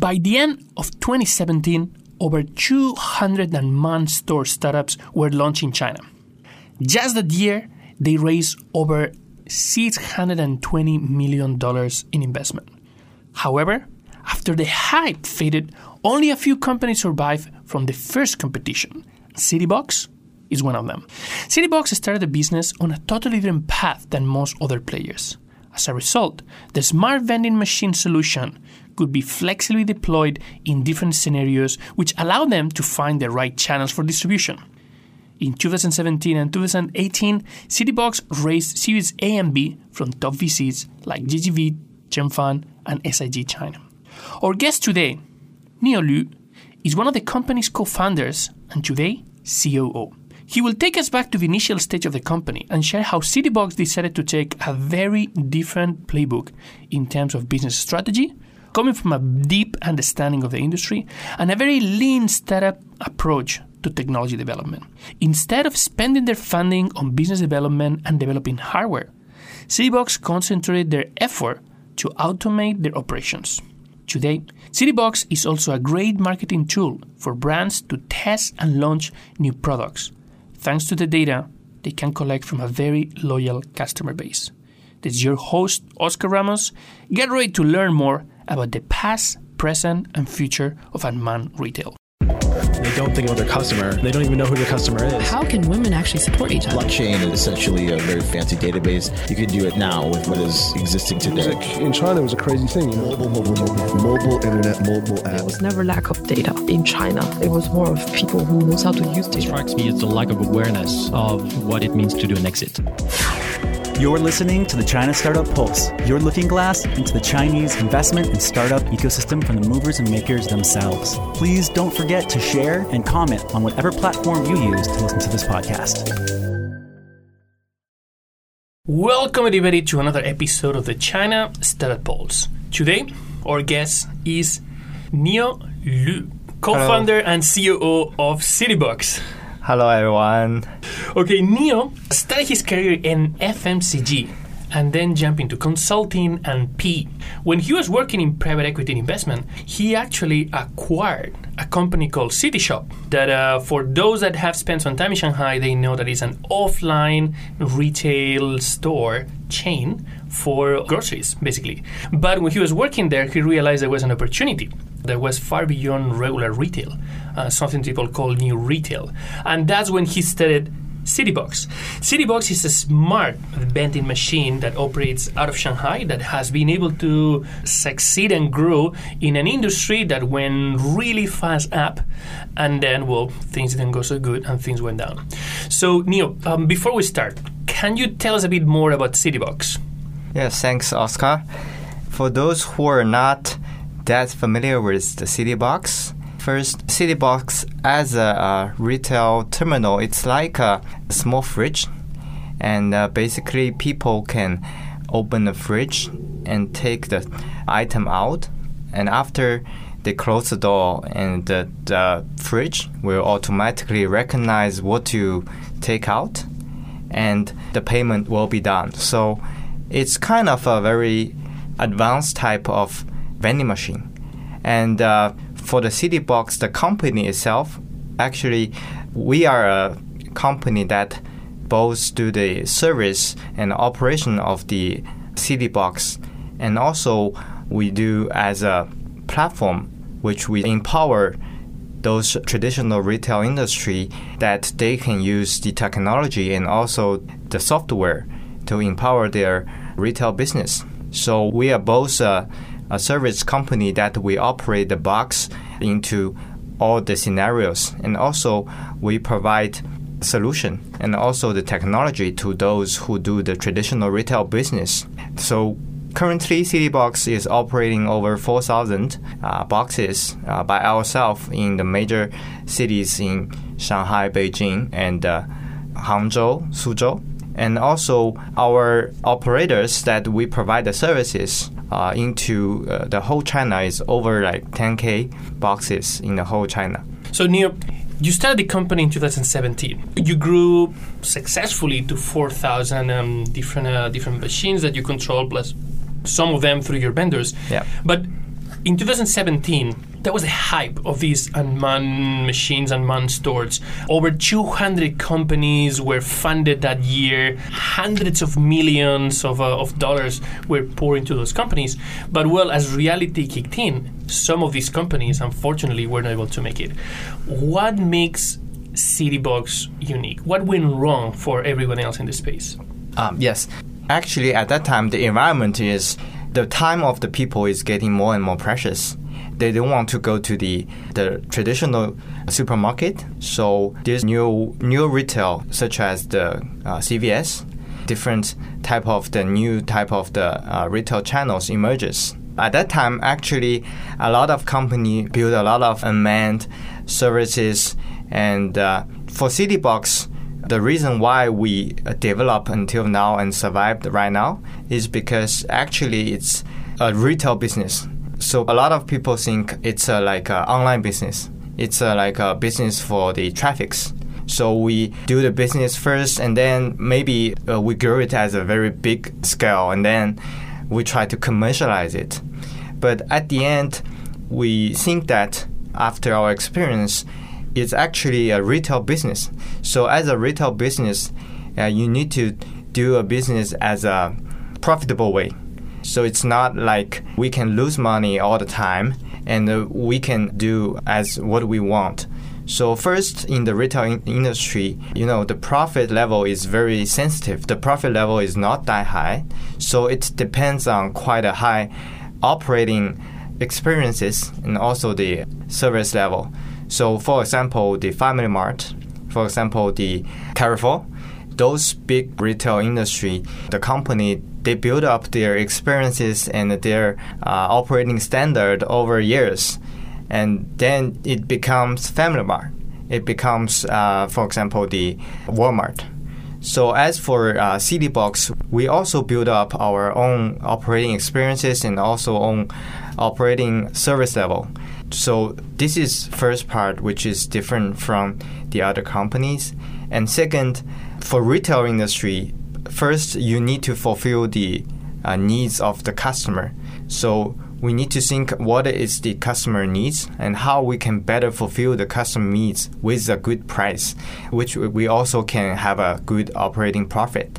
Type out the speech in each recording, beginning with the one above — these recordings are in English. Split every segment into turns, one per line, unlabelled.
By the end of 2017, over 201 store startups were launched in China. Just that year, they raised over $620 million in investment. However, after the hype faded, only a few companies survived from the first competition. Citybox is one of them. Citybox started the business on a totally different path than most other players. As a result, the smart vending machine solution could be flexibly deployed in different scenarios, which allow them to find the right channels for distribution. In 2017 and 2018, Citybox raised Series A and B from top VCs like GGV, Chengfan, and SIG China. Our guest today, Neo Lu, is one of the company's co founders and today COO. He will take us back to the initial stage of the company and share how Citybox decided to take a very different playbook in terms of business strategy, coming from a deep understanding of the industry and a very lean startup approach to technology development. Instead of spending their funding on business development and developing hardware, Citybox concentrated their effort to automate their operations. Today, Citybox is also a great marketing tool for brands to test and launch new products, thanks to the data they can collect from a very loyal customer base. This is your host, Oscar Ramos. Get ready to learn more about the past, present, and future of unmanned retail.
They don't think about their customer. They don't even know who their customer is.
How can women actually support each other?
Blockchain is essentially a very fancy database. You can do it now with what is existing today.
In China, it was a crazy thing. You know?
Mobile, mobile, mobile, mobile internet, mobile app.
There was never lack of data in China. It was more of people who knows how to use
It
data.
strikes me as the lack of awareness of what it means to do an exit.
You're listening to the China Startup Pulse, your looking glass into the Chinese investment and startup ecosystem from the movers and makers themselves. Please don't forget to share and comment on whatever platform you use to listen to this podcast.
Welcome, everybody, to another episode of the China Startup Pulse. Today, our guest is Neo Lu, co founder and COO of Citybox.
Hello, everyone.
Okay, Neo started his career in FMCG and then jumped into consulting and P. When he was working in private equity investment, he actually acquired a company called City Shop. That, uh, for those that have spent some time in Shanghai, they know that it's an offline retail store chain for groceries, basically. But when he was working there, he realized there was an opportunity that was far beyond regular retail, uh, something people call new retail. And that's when he started Citybox. Citybox is a smart vending machine that operates out of Shanghai that has been able to succeed and grow in an industry that went really fast up, and then, well, things didn't go so good and things went down. So, Neil, um, before we start, can you tell us a bit more about Citybox?
Yes, thanks, Oscar. For those who are not that familiar with the City Box, first, City Box as a, uh retail terminal, it's like a small fridge, and uh, basically people can open the fridge and take the item out, and after they close the door and the, the fridge will automatically recognize what to take out and the payment will be done. So it's kind of a very advanced type of vending machine. And uh, for the City Box, the company itself, actually, we are a company that both do the service and operation of the City Box, and also we do as a platform which we empower those traditional retail industry that they can use the technology and also the software to empower their retail business. So we are both a, a service company that we operate the box into all the scenarios and also we provide solution and also the technology to those who do the traditional retail business. So currently CityBox is operating over 4,000 uh, boxes uh, by ourselves in the major cities in Shanghai, Beijing, and uh, Hangzhou, Suzhou. And also our operators that we provide the services uh, into uh, the whole China is over like 10k boxes in the whole China.
So, Neo, you started the company in 2017. You grew successfully to 4,000 um, different uh, different machines that you control, plus some of them through your vendors.
Yeah.
But in 2017, there was a hype of these unmanned machines, and unmanned stores. Over 200 companies were funded that year. Hundreds of millions of, uh, of dollars were poured into those companies. But well, as reality kicked in, some of these companies, unfortunately, were not able to make it. What makes CityBox unique? What went wrong for everyone else in the space?
Um, yes, actually, at that time, the environment is the time of the people is getting more and more precious. They don't want to go to the the traditional supermarket, so there's new new retail such as the uh, CVS, different type of the new type of the uh, retail channels emerges. At that time, actually, a lot of company build a lot of unmanned services, and uh, for CityBox, the reason why we uh, develop until now and survived right now is because actually it's a retail business. So a lot of people think it's a, like an online business. It's a, like a business for the traffics. So we do the business first, and then maybe uh, we grow it as a very big scale, and then we try to commercialize it. But at the end, we think that after our experience, it's actually a retail business. So as a retail business, uh, you need to do a business as a profitable way. So it's not like we can lose money all the time and uh, we can do as what we want. So first, in the retail in- industry, you know, the profit level is very sensitive. The profit level is not that high. So it depends on quite a high operating experiences and also the service level. So, for example, the Family Mart, for example, the Carrefour, those big retail industry, the company they build up their experiences and their uh, operating standard over years, and then it becomes Family Mart. It becomes, uh, for example, the Walmart. So as for uh, CityBox, we also build up our own operating experiences and also own operating service level. So this is first part, which is different from the other companies. And second, for retail industry, first you need to fulfill the uh, needs of the customer. So we need to think what is the customer needs and how we can better fulfill the customer needs with a good price, which we also can have a good operating profit.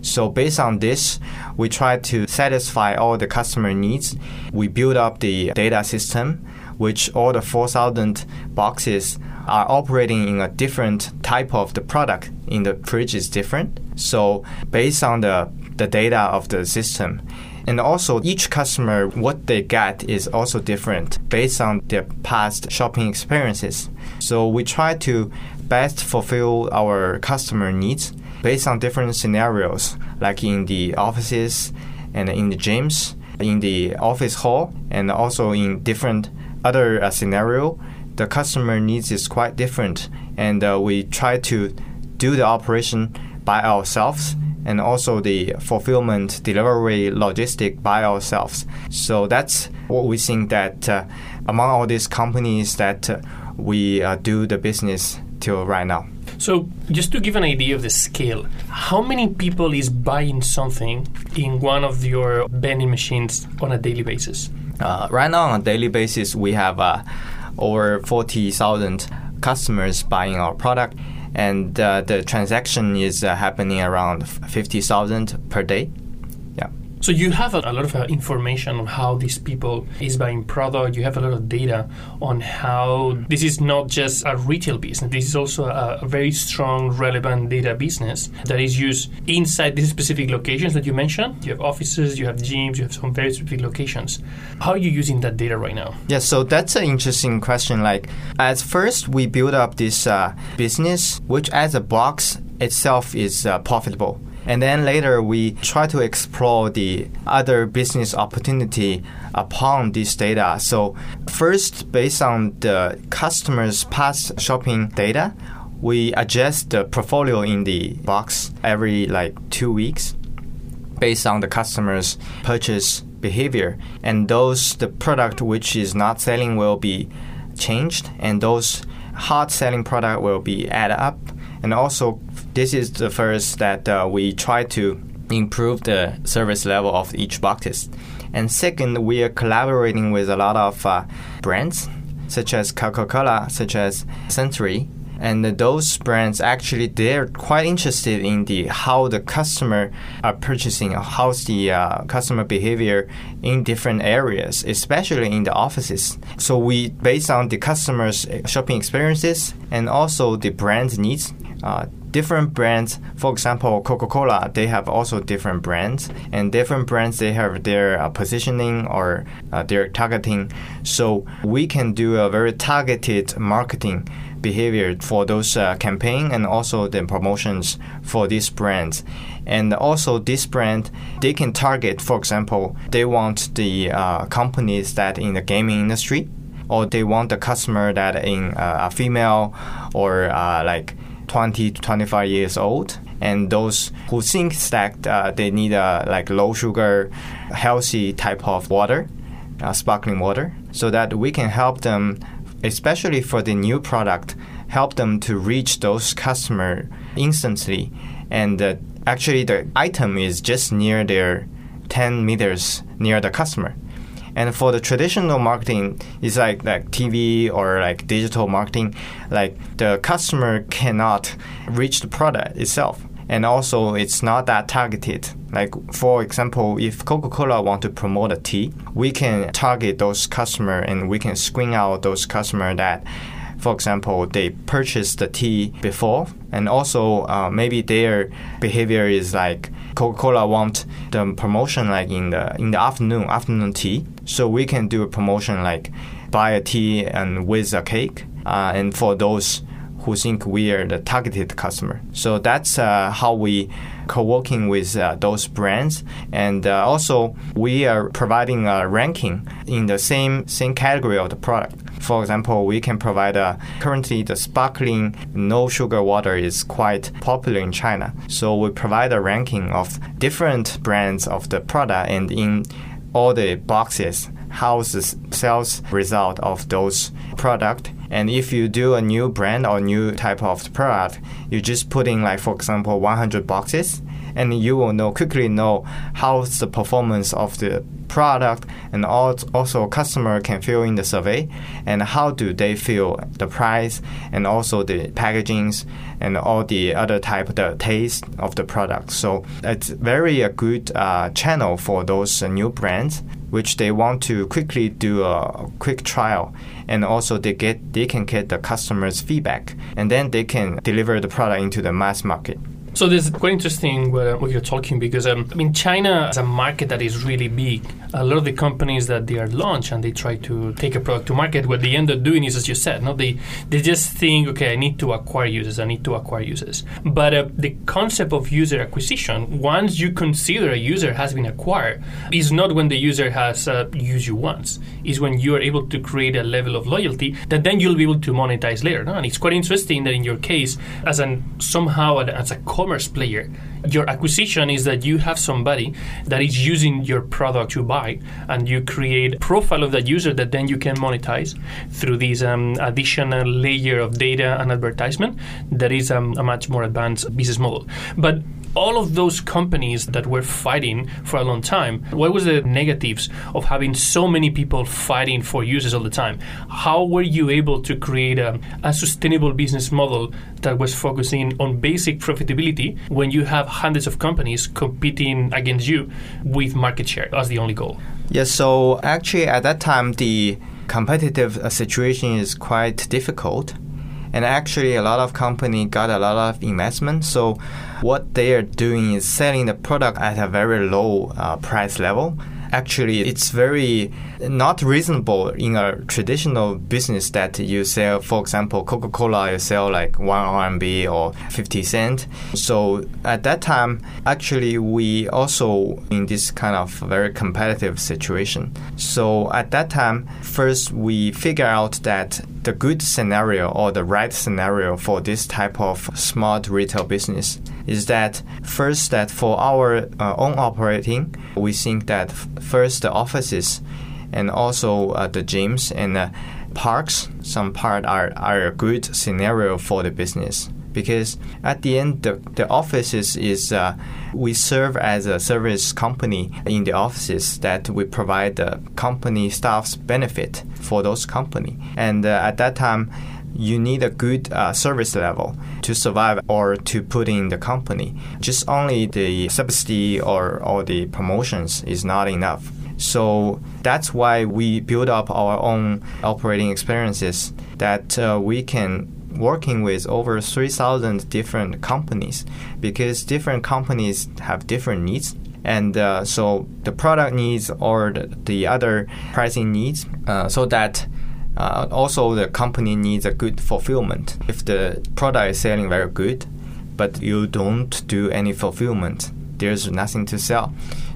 So based on this, we try to satisfy all the customer needs. We build up the data system, which all the 4,000 boxes are operating in a different type of the product in the fridge is different. So based on the, the data of the system, and also, each customer, what they get is also different based on their past shopping experiences. So, we try to best fulfill our customer needs based on different scenarios, like in the offices and in the gyms, in the office hall, and also in different other uh, scenario. The customer needs is quite different, and uh, we try to do the operation by ourselves and also the fulfillment, delivery, logistic by ourselves. So that's what we think that uh, among all these companies that uh, we uh, do the business till right now.
So, just to give an idea of the scale, how many people is buying something in one of your vending machines on a daily basis?
Uh, right now, on a daily basis, we have uh, over 40,000 customers buying our product and uh, the transaction is uh, happening around 50,000 per day.
So you have a, a lot of uh, information on how these people is buying product. You have a lot of data on how this is not just a retail business. This is also a, a very strong, relevant data business that is used inside these specific locations that you mentioned. You have offices, you have gyms, you have some very specific locations. How are you using that data right now?
Yeah, so that's an interesting question. Like, at first, we build up this uh, business, which as a box itself is uh, profitable. And then later, we try to explore the other business opportunity upon this data. So, first, based on the customer's past shopping data, we adjust the portfolio in the box every like two weeks based on the customer's purchase behavior. And those, the product which is not selling will be changed, and those hot selling product will be added up. And also, this is the first that uh, we try to improve the service level of each boxes. And second, we are collaborating with a lot of uh, brands such as Coca-Cola, such as Century, and those brands actually they're quite interested in the how the customer are purchasing how's the uh, customer behavior in different areas especially in the offices so we based on the customers shopping experiences and also the brand needs uh, different brands. For example coca-cola they have also different brands and different brands they have their uh, positioning or uh, their targeting. So we can do a very targeted marketing behavior for those uh, campaign and also the promotions for these brands. And also this brand they can target for example they want the uh, companies that in the gaming industry or they want the customer that in uh, a female or uh, like 20 to 25 years old and those who think that uh, they need a like low sugar healthy type of water uh, sparkling water so that we can help them especially for the new product, help them to reach those customer instantly. And uh, actually, the item is just near their 10 meters near the customer. And for the traditional marketing, it's like like TV or like digital marketing, like the customer cannot reach the product itself and also it's not that targeted. Like for example, if Coca-Cola want to promote a tea, we can target those customer and we can screen out those customer that for example, they purchased the tea before, and also uh, maybe their behavior is like Coca-Cola want the promotion like in the in the afternoon, afternoon tea. So we can do a promotion like buy a tea and with a cake. Uh, and for those who think we are the targeted customer. So that's uh, how we co-working with uh, those brands, and uh, also we are providing a ranking in the same same category of the product. For example, we can provide a, currently the sparkling no sugar water is quite popular in China. So we provide a ranking of different brands of the product and in all the boxes the sales result of those product and if you do a new brand or new type of product, you just put in like for example 100 boxes and you will know quickly know how's the performance of the product and also customer can fill in the survey and how do they feel the price and also the packagings and all the other type of the taste of the product. So it's very a good uh, channel for those new brands which they want to quickly do a quick trial and also they get they can get the customers feedback and then they can deliver the product into the mass market
so this is quite interesting what, what you're talking because um, I mean China is a market that is really big. A lot of the companies that they are launched and they try to take a product to market, what they end up doing is as you said, no, they they just think, okay, I need to acquire users, I need to acquire users. But uh, the concept of user acquisition, once you consider a user has been acquired, is not when the user has uh, used you once. Is when you are able to create a level of loyalty that then you'll be able to monetize later. No? And it's quite interesting that in your case, as an somehow as a commerce player. Your acquisition is that you have somebody that is using your product to buy, and you create a profile of that user that then you can monetize through this um, additional layer of data and advertisement. That is um, a much more advanced business model. But all of those companies that were fighting for a long time, what was the negatives of having so many people fighting for users all the time? How were you able to create a, a sustainable business model that was focusing on basic profitability when you have hundreds of companies competing against you with market share as the only goal?
Yes, so actually at that time the competitive uh, situation is quite difficult and actually a lot of company got a lot of investment. So what they are doing is selling the product at a very low uh, price level. Actually it's very not reasonable in a traditional business that you sell for example coca-cola you sell like 1 rmb or 50 cent. So at that time actually we also in this kind of very competitive situation. So at that time first we figure out that the good scenario or the right scenario for this type of smart retail business is that first that for our uh, own operating we think that first the offices and also uh, the gyms and uh, parks some part are, are a good scenario for the business because at the end the, the offices is uh, we serve as a service company in the offices that we provide the company staff's benefit for those company and uh, at that time you need a good uh, service level to survive or to put in the company. Just only the subsidy or, or the promotions is not enough. So that's why we build up our own operating experiences that uh, we can working with over 3000 different companies because different companies have different needs and uh, so the product needs or the, the other pricing needs uh, so that uh, also, the company needs a good fulfillment. If the product is selling very good, but you don't do any fulfillment, there's nothing to sell.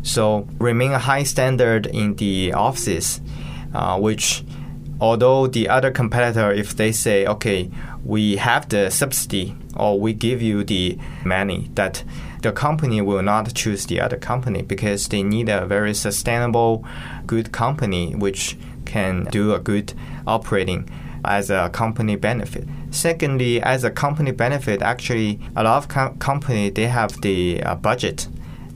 So, remain a high standard in the offices, uh, which although the other competitor, if they say, okay, we have the subsidy or we give you the money, that the company will not choose the other company because they need a very sustainable, good company which can do a good operating as a company benefit. Secondly, as a company benefit, actually a lot of com- company they have the uh, budget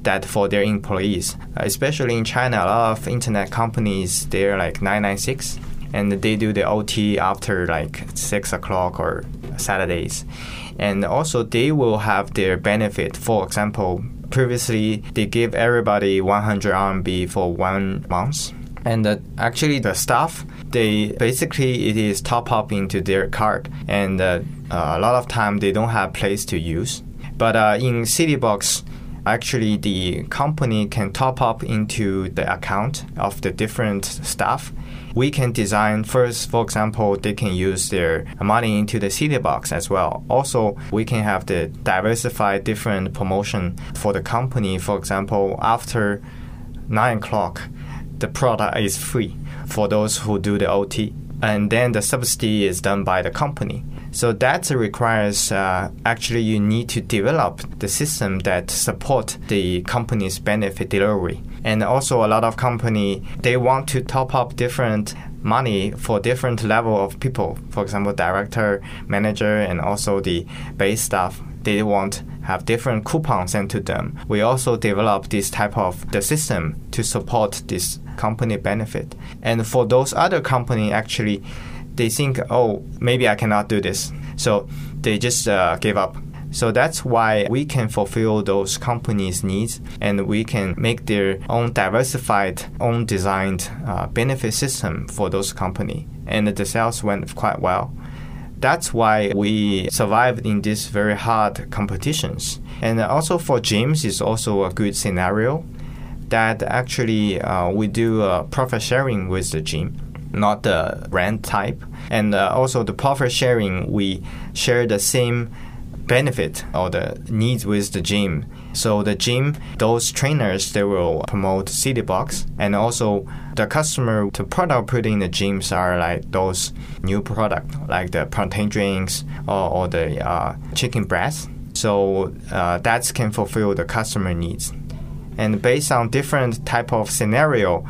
that for their employees, especially in China, a lot of internet companies they're like 996 and they do the OT after like six o'clock or Saturdays, and also they will have their benefit. For example, previously they give everybody 100 RMB for one month. And uh, actually the staff they basically it is top up into their card. And uh, uh, a lot of time they don't have place to use. But uh, in citybox actually the company can top up into the account of the different staff we can design first for example they can use their money into the CD citybox as well also we can have the diversified different promotion for the company for example after 9 o'clock the product is free for those who do the OT. And then the subsidy is done by the company. So that requires uh, actually you need to develop the system that support the company's benefit delivery. And also a lot of company they want to top up different money for different level of people. For example, director, manager, and also the base staff. They want have different coupons sent to them. We also develop this type of the system to support this company benefit. And for those other company, actually, they think, oh, maybe I cannot do this. So they just uh, give up. So that's why we can fulfill those companies' needs and we can make their own diversified, own designed uh, benefit system for those company. And the sales went quite well. That's why we survived in these very hard competitions. And also for gyms is also a good scenario that actually uh, we do uh, profit sharing with the gym, not the rent type. And uh, also the profit sharing, we share the same benefit or the needs with the gym. So the gym, those trainers, they will promote CityBox, and also the customer, the product put in the gyms are like those new product, like the protein drinks or, or the uh, chicken breast. So uh, that can fulfill the customer needs and based on different type of scenario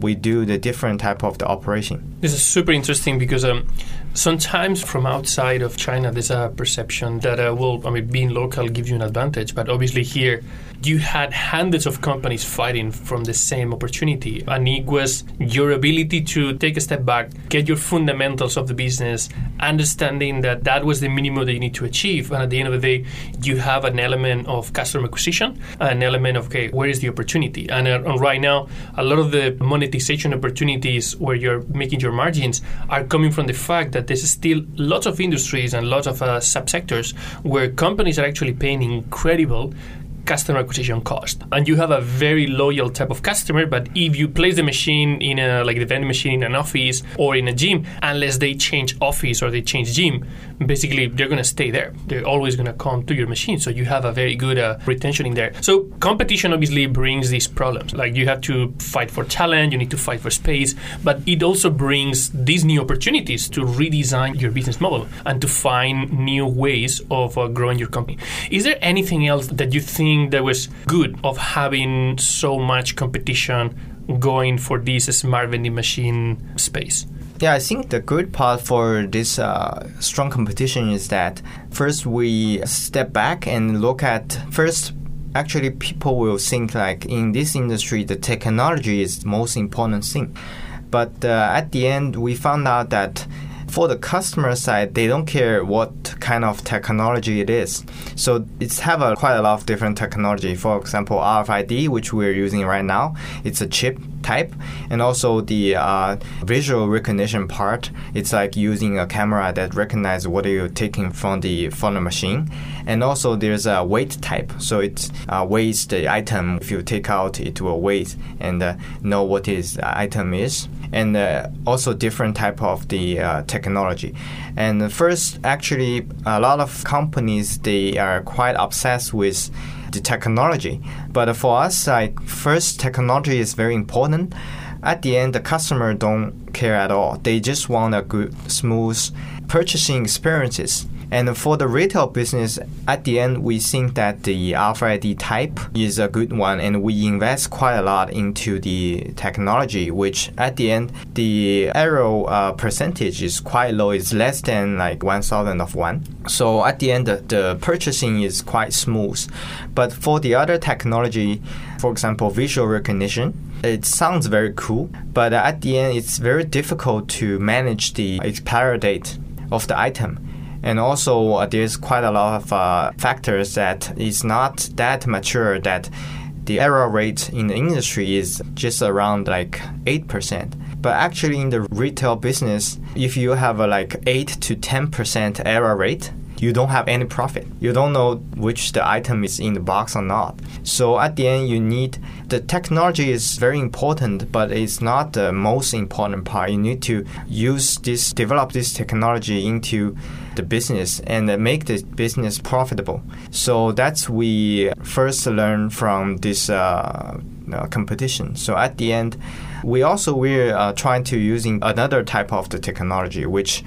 we do the different type of the operation
this is super interesting because um, sometimes from outside of china there's a perception that uh, well i mean being local gives you an advantage but obviously here you had hundreds of companies fighting from the same opportunity. And it was your ability to take a step back, get your fundamentals of the business, understanding that that was the minimum that you need to achieve. And at the end of the day, you have an element of customer acquisition, an element of, okay, where is the opportunity? And, uh, right now, a lot of the monetization opportunities where you're making your margins are coming from the fact that there's still lots of industries and lots of uh, subsectors where companies are actually paying incredible customer acquisition cost. And you have a very loyal type of customer, but if you place the machine in a like the vending machine in an office or in a gym, unless they change office or they change gym, basically they're going to stay there. They're always going to come to your machine. So you have a very good uh, retention in there. So competition obviously brings these problems. Like you have to fight for talent, you need to fight for space, but it also brings these new opportunities to redesign your business model and to find new ways of uh, growing your company. Is there anything else that you think that was good of having so much competition going for this smart vending machine space?
Yeah, I think the good part for this uh, strong competition is that first we step back and look at first. Actually, people will think like in this industry, the technology is the most important thing. But uh, at the end, we found out that for the customer side, they don't care what kind of technology it is. So it's have a, quite a lot of different technology. For example, RFID, which we're using right now, it's a chip type, and also the uh, visual recognition part. It's like using a camera that recognizes what you're taking from the from the machine, and also there's a weight type. So it uh, weighs the item. If you take out, it will weigh and uh, know what is item is and uh, also different type of the uh, technology. And first, actually, a lot of companies they are quite obsessed with the technology. But for us, like first, technology is very important. At the end, the customer don't care at all. They just want a good, smooth purchasing experiences. And for the retail business, at the end, we think that the RFID type is a good one, and we invest quite a lot into the technology, which at the end, the error uh, percentage is quite low. It's less than like one thousand of one. So at the end, the, the purchasing is quite smooth. But for the other technology, for example, visual recognition, it sounds very cool, but at the end, it's very difficult to manage the expiry date of the item and also uh, there's quite a lot of uh, factors that is not that mature that the error rate in the industry is just around like 8%. But actually in the retail business, if you have a like 8 to 10% error rate, you don't have any profit. You don't know which the item is in the box or not. So at the end, you need the technology is very important, but it's not the most important part. You need to use this, develop this technology into the business and make the business profitable. So that's we first learn from this uh, uh, competition. So at the end, we also we're uh, trying to using another type of the technology, which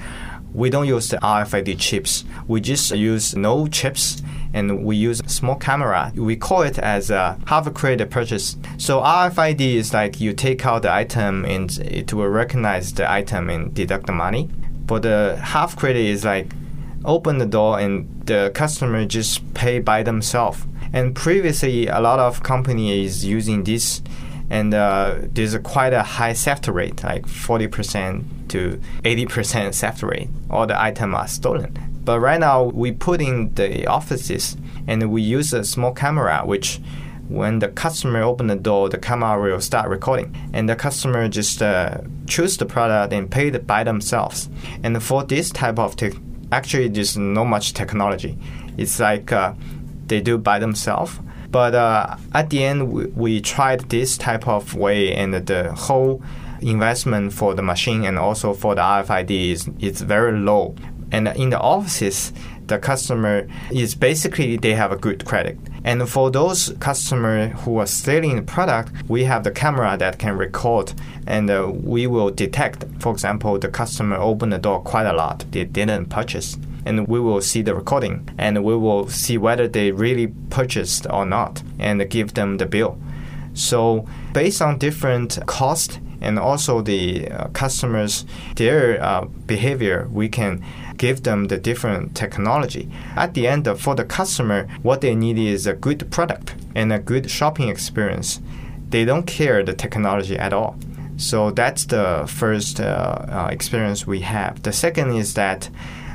we don't use the RFID chips. We just use no chips and we use small camera. We call it as a half credit purchase. So RFID is like you take out the item and it will recognize the item and deduct the money. But the half credit is like open the door and the customer just pay by themselves. And previously, a lot of companies using this and uh, there's a quite a high theft rate, like 40% to 80% theft rate. All the items are stolen. But right now, we put in the offices and we use a small camera, which when the customer open the door, the camera will start recording, and the customer just uh, choose the product and pay it by themselves. And for this type of tech, actually, there's not much technology. It's like uh, they do by themselves but uh, at the end, we, we, tried this type of way, and the whole investment for the machine and also for the RFID is, is very low. And in the offices, the customer is basically they have a good credit. And for those customers who are stealing the product, we have the camera that can record and uh, we will detect, for example, the customer opened the door quite a lot, they didn't purchase and we will see the recording and we will see whether they really purchased or not and give them the bill. So based on different cost and also the uh, customers their uh, behavior, we can give them the different technology. At the end, for the customer, what they need is a good product and a good shopping experience. They don't care the technology at all. So that's the first uh, uh experience we have. The second is that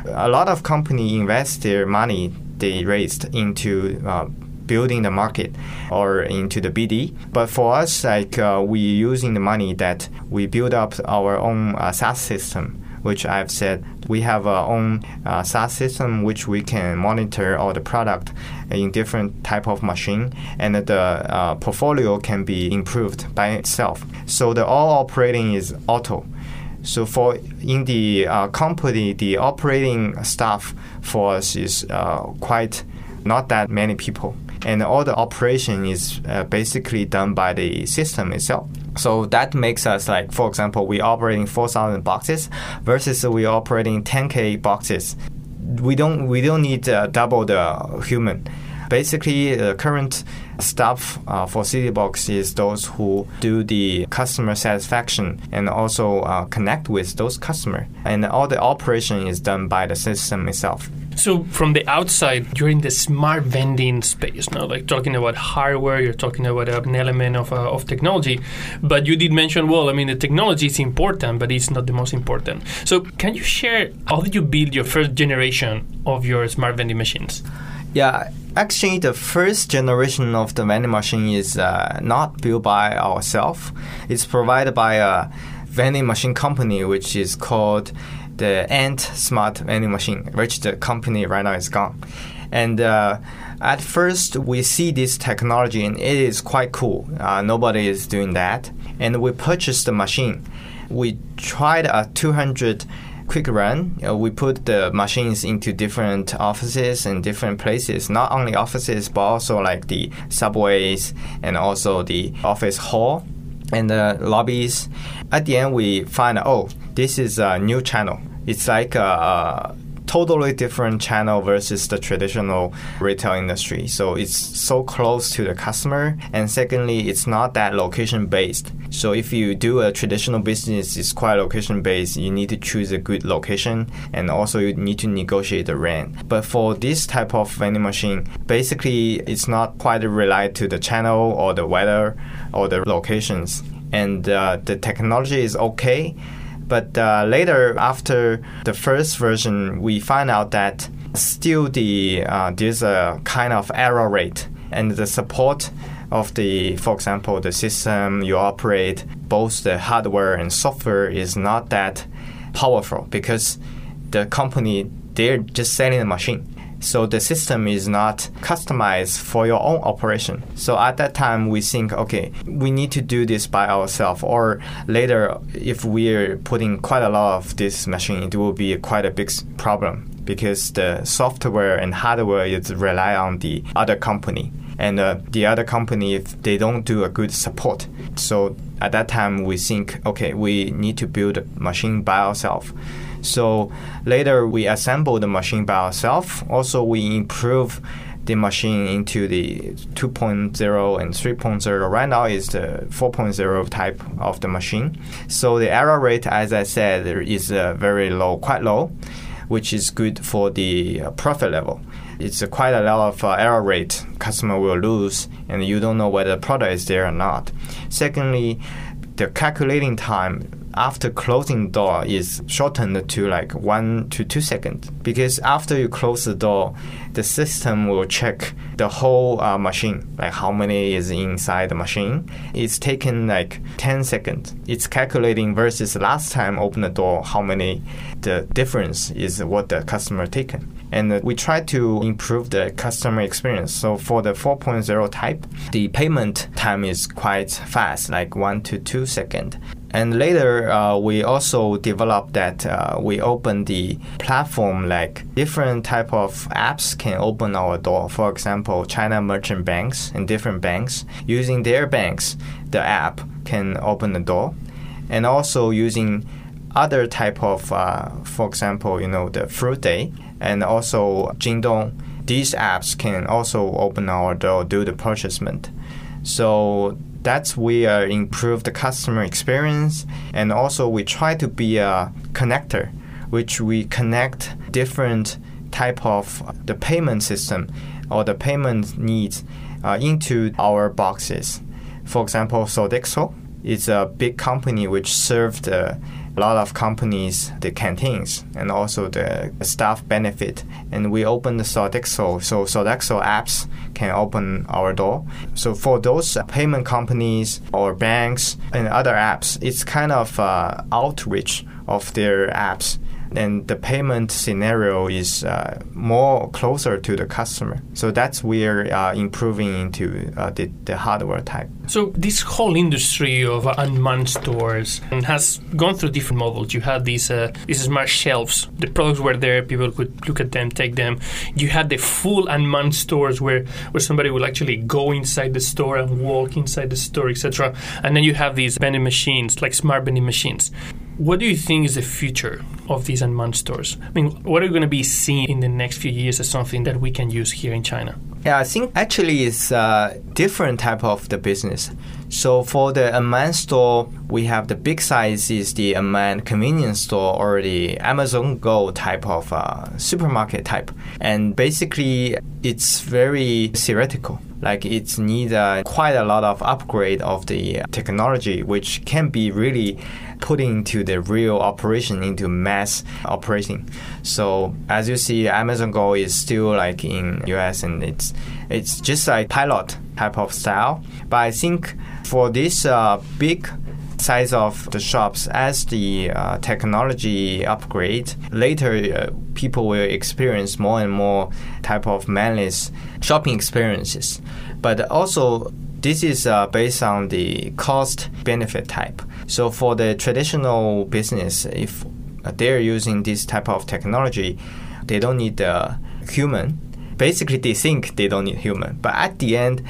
a lot of company invest their money they raised into uh, building the market or into the BD. But for us, like uh, we using the money that we build up our own uh, SaaS system. Which I've said we have our own uh, SaaS system which we can monitor all the product in different type of machine, and the uh, portfolio can be improved by itself. So the all operating is auto. So for in the uh, company, the operating staff for us is uh, quite not that many people, and all the operation is uh, basically done by the system itself. So that makes us like, for example, we operating 4,000 boxes versus we operating 10k boxes. We don't we don't need uh, double the human Basically, the current staff uh, for CityBox is those who do the customer satisfaction and also uh, connect with those customers. And all the operation is done by the system itself.
So from the outside, you're in the smart vending space now, like talking about hardware, you're talking about an element of, uh, of technology. But you did mention, well, I mean, the technology is important, but it's not the most important. So can you share how did you build your first generation of your smart vending machines?
Yeah, actually, the first generation of the vending machine is uh, not built by ourselves. It's provided by a vending machine company, which is called the Ant Smart Vending Machine, which the company right now is gone. And uh, at first, we see this technology and it is quite cool. Uh, nobody is doing that. And we purchased the machine. We tried a 200 quick run. Uh, we put the machines into different offices and different places, not only offices, but also like the subways and also the office hall and the lobbies. At the end, we find, oh, this is a new channel. It's like a, a totally different channel versus the traditional retail industry. So it's so close to the customer. And secondly, it's not that location based. So if you do a traditional business, it's quite location based. You need to choose a good location and also you need to negotiate the rent. But for this type of vending machine, basically it's not quite relied to the channel or the weather or the locations. And uh, the technology is okay but uh, later, after the first version, we find out that still the uh, there's a kind of error rate and the support of the, for example, the system you operate, both the hardware and software is not that powerful because the company they're just selling the machine. So the system is not customized for your own operation. So at that time, we think, okay, we need to do this by ourselves. Or later, if we're putting quite a lot of this machine, it will be quite a big problem because the software and hardware is rely on the other company. And uh, the other company, if they don't do a good support, so at that time we think, okay, we need to build a machine by ourselves. So later we assemble the machine by ourselves. Also, we improve the machine into the 2.0 and 3.0. Right now is the 4.0 type of the machine. So the error rate, as I said, is uh, very low, quite low, which is good for the uh, profit level. It's uh, quite a lot of uh, error rate customer will lose, and you don't know whether the product is there or not. Secondly, the calculating time after closing door is shortened to like one to two seconds because after you close the door, the system will check the whole uh, machine, like how many is inside the machine. It's taken like 10 seconds. It's calculating versus last time open the door, how many the difference is what the customer taken. And we try to improve the customer experience. So for the 4.0 type, the payment time is quite fast, like one to two seconds. And later, uh, we also developed that uh, we open the platform like different type of apps can open our door. For example, China merchant banks and different banks using their banks, the app can open the door, and also using other type of, uh, for example, you know the Fruit Day and also Jingdong. These apps can also open our door, do the purchasement. So that's where improve the customer experience. And also we try to be a connector which we connect different type of the payment system or the payment needs uh, into our boxes. For example sodexo is a big company which served uh, a lot of companies the canteens and also the staff benefit. And we opened the sodexo. So sodexo apps can open our door. So for those payment companies or banks and other apps, it's kind of uh, outreach of their apps and the payment scenario is uh, more closer to the customer. So that's where uh, improving into uh, the, the hardware type.
So this whole industry of unmanned stores has gone through different models. You had these uh, these smart shelves. The products were there. People could look at them, take them. You had the full unmanned stores where where somebody would actually go inside the store and walk inside the store, etc. And then you have these vending machines, like smart vending machines. What do you think is the future of these unmanned stores? I mean, what are going to be seeing in the next few years as something that we can use here in China?
Yeah, I think actually it's a different type of the business. So for the unmanned store, we have the big size is the unmanned convenience store or the Amazon Go type of uh, supermarket type, and basically it's very theoretical. Like it needs uh, quite a lot of upgrade of the technology, which can be really put into the real operation into mass operating. So as you see, Amazon Go is still like in US and it's it's just like pilot type of style. But I think for this uh, big size of the shops as the uh, technology upgrade later uh, people will experience more and more type of manless shopping experiences but also this is uh, based on the cost benefit type so for the traditional business if they're using this type of technology they don't need the human. Basically they think they don't need human but at the end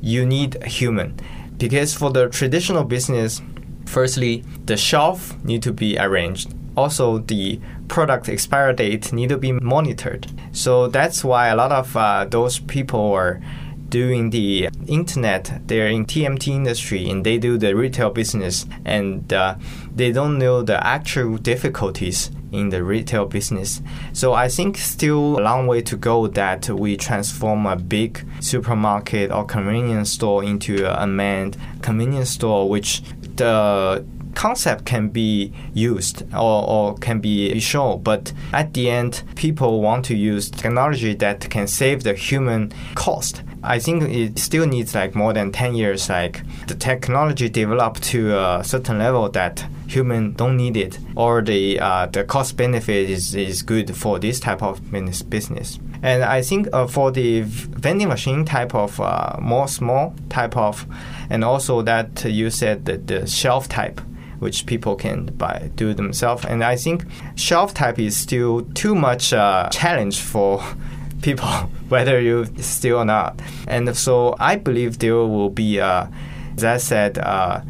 you need a human. Because for the traditional business firstly the shelf need to be arranged. Also the product expire date need to be monitored. So that's why a lot of uh, those people are doing the internet they're in tmt industry and they do the retail business and uh, they don't know the actual difficulties in the retail business. So I think still a long way to go that we transform a big supermarket or convenience store into an unmanned convenience store, which the concept can be used or, or can be shown, but at the end, people want to use technology that can save the human cost. I think it still needs like more than 10 years, like the technology developed to a certain level that human don't need it, or the uh, the cost benefit is, is good for this type of business. And I think uh, for the vending machine type of uh, more small type of, and also that you said that the shelf type, which people can buy do themselves. And I think shelf type is still too much uh, challenge for people, whether you still or not. And so I believe there will be, uh, as I said, uh,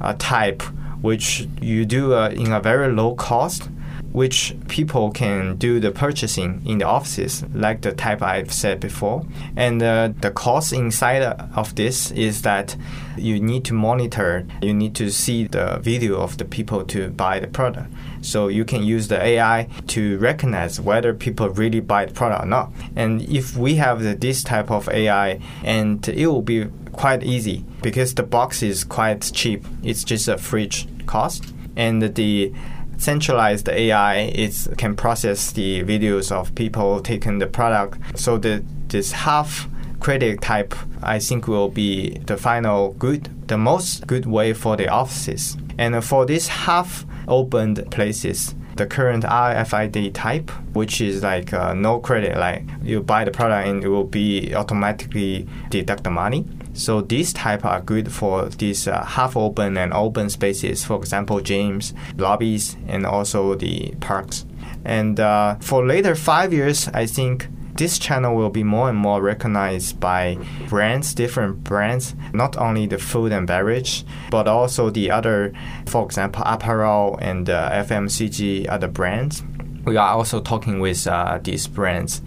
a type which you do uh, in a very low cost which people can do the purchasing in the offices, like the type I've said before. And uh, the cost inside of this is that you need to monitor, you need to see the video of the people to buy the product. So you can use the AI to recognize whether people really buy the product or not. And if we have the, this type of AI, and it will be quite easy because the box is quite cheap. It's just a fridge cost, and the centralized AI it can process the videos of people taking the product. So the this half credit type I think will be the final good, the most good way for the offices. And for these half opened places, the current RFID type, which is like uh, no credit, like you buy the product and it will be automatically deduct the money. So these type are good for these uh, half open and open spaces, for example, gyms, lobbies, and also the parks. And uh, for later five years, I think this channel will be more and more recognized by brands, different brands, not only the food and beverage, but also the other, for example, apparel and uh, FMCG other brands. We are also talking with uh, these brands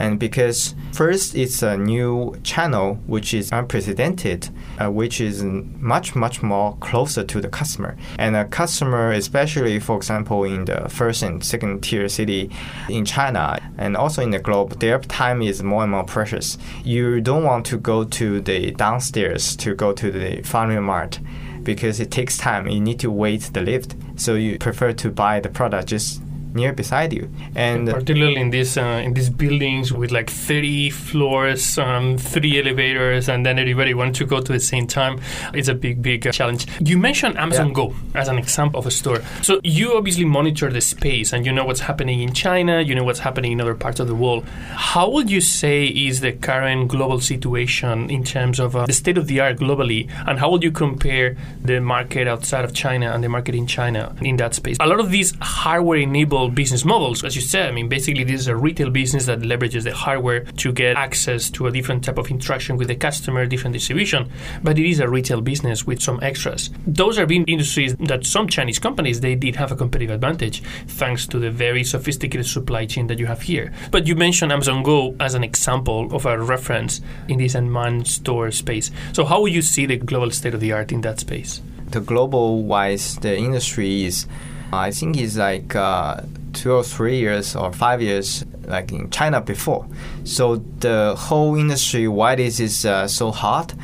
and because first it's a new channel which is unprecedented, uh, which is much much more closer to the customer, and a customer, especially for example in the first and second tier city in China and also in the globe, their time is more and more precious. You don't want to go to the downstairs to go to the FamilyMart because it takes time. You need to wait the lift, so you prefer to buy the product just near beside you. And,
particularly in these uh, in these buildings with like 30 floors, um, three elevators, and then everybody wants to go to the same time, it's a big, big uh, challenge. You mentioned Amazon yeah. Go as an example of a store. So you obviously monitor the space and you know what's happening in China, you know what's happening in other parts of the world. How would you say is the current global situation in terms of uh, the state of the art globally, and how would you compare the market outside of China and the market in China in that space? A lot of these hardware enabled multiple business models, as you said. I mean, basically, this is a retail business that leverages the hardware to get access to a different type of interaction with the customer, different distribution. But it is a retail business with some extras. Those are being industries that some Chinese companies they did have a competitive advantage thanks to the very sophisticated supply chain that you have here. But you mentioned Amazon Go as an example of a reference in this unmanned store space. So how would you see the global state of the art in that space?
The global wise, the industry is, I think, it's like uh, two or three years or five years like in China before. So the whole industry, why this is uh, so hot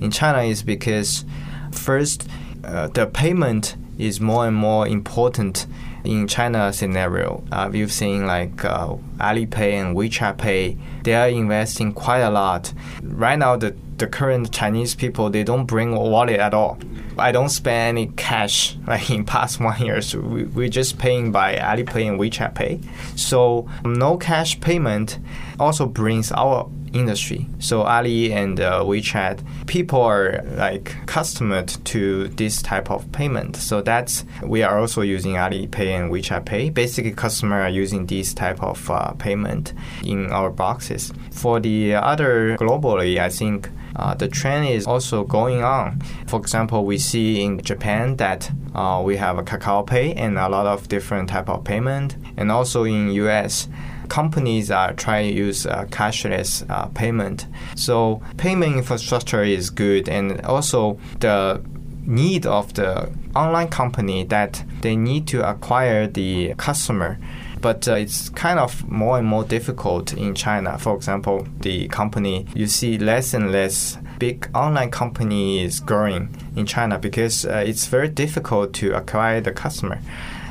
in China is because first uh, the payment is more and more important in China scenario. Uh, we've seen like uh, Alipay and WeChat Pay, they are investing quite a lot. Right now, the, the current Chinese people, they don't bring a wallet at all. I don't spend any cash like in past one year. So we, we're just paying by Alipay and WeChat Pay. So no cash payment also brings our industry. So Ali and uh, WeChat, people are like accustomed to this type of payment. So that's we are also using Alipay and WeChat Pay. Basically, customers are using this type of uh, payment in our boxes. For the other globally, I think. Uh, the trend is also going on. For example, we see in Japan that uh, we have a Kakao Pay and a lot of different type of payment, and also in US companies are trying to use uh, cashless uh, payment. So payment infrastructure is good, and also the need of the online company that they need to acquire the customer but uh, it's kind of more and more difficult in China. For example, the company you see less and less big online companies growing in China because uh, it's very difficult to acquire the customer.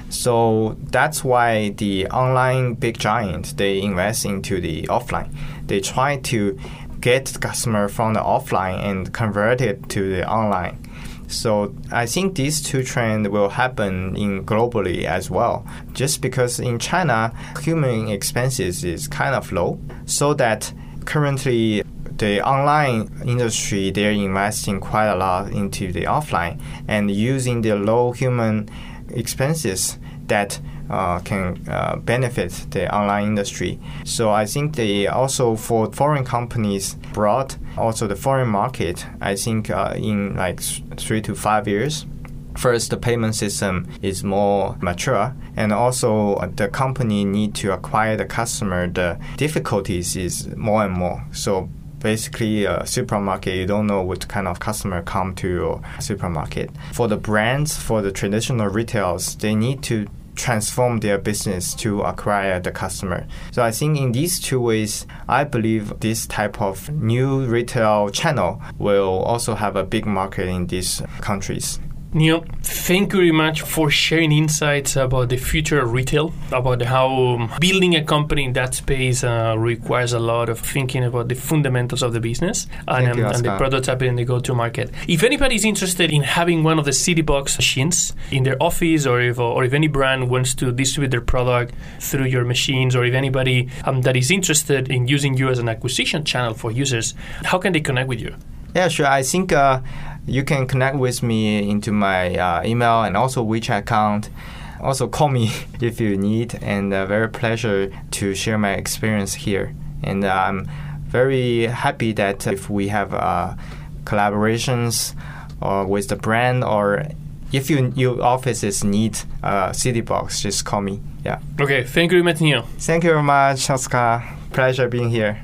So that's why the online big giant they invest into the offline. They try to get the customer from the offline and convert it to the online. So I think these two trends will happen in globally as well. Just because in China, human expenses is kind of low, so that currently the online industry they're investing quite a lot into the offline and using the low human expenses that uh, can uh, benefit the online industry. So I think they also for foreign companies brought also the foreign market. I think uh, in like three to five years. First, the payment system is more mature, and also uh, the company need to acquire the customer. The difficulties is more and more. So basically a supermarket you don't know what kind of customer come to your supermarket for the brands for the traditional retails they need to transform their business to acquire the customer. So I think in these two ways, I believe this type of new retail channel will also have a big market in these countries.
Neil, thank you very much for sharing insights about the future of retail, about how building a company in that space uh, requires a lot of thinking about the fundamentals of the business and, um,
you,
and the prototyping and the go-to market. If anybody is interested in having one of the CityBox machines in their office, or if or if any brand wants to distribute their product through your machines, or if anybody um, that is interested in using you as an acquisition channel for users, how can they connect with you?
Yeah, sure. I think uh, you can connect with me into my uh, email and also WeChat account. Also call me if you need, and uh, very pleasure to share my experience here. And uh, I'm very happy that if we have uh, collaborations or with the brand or if you, your offices need a CityBox, just call me. Yeah.
Okay. Thank you Neil.
Thank you very much, Oscar. Pleasure being here.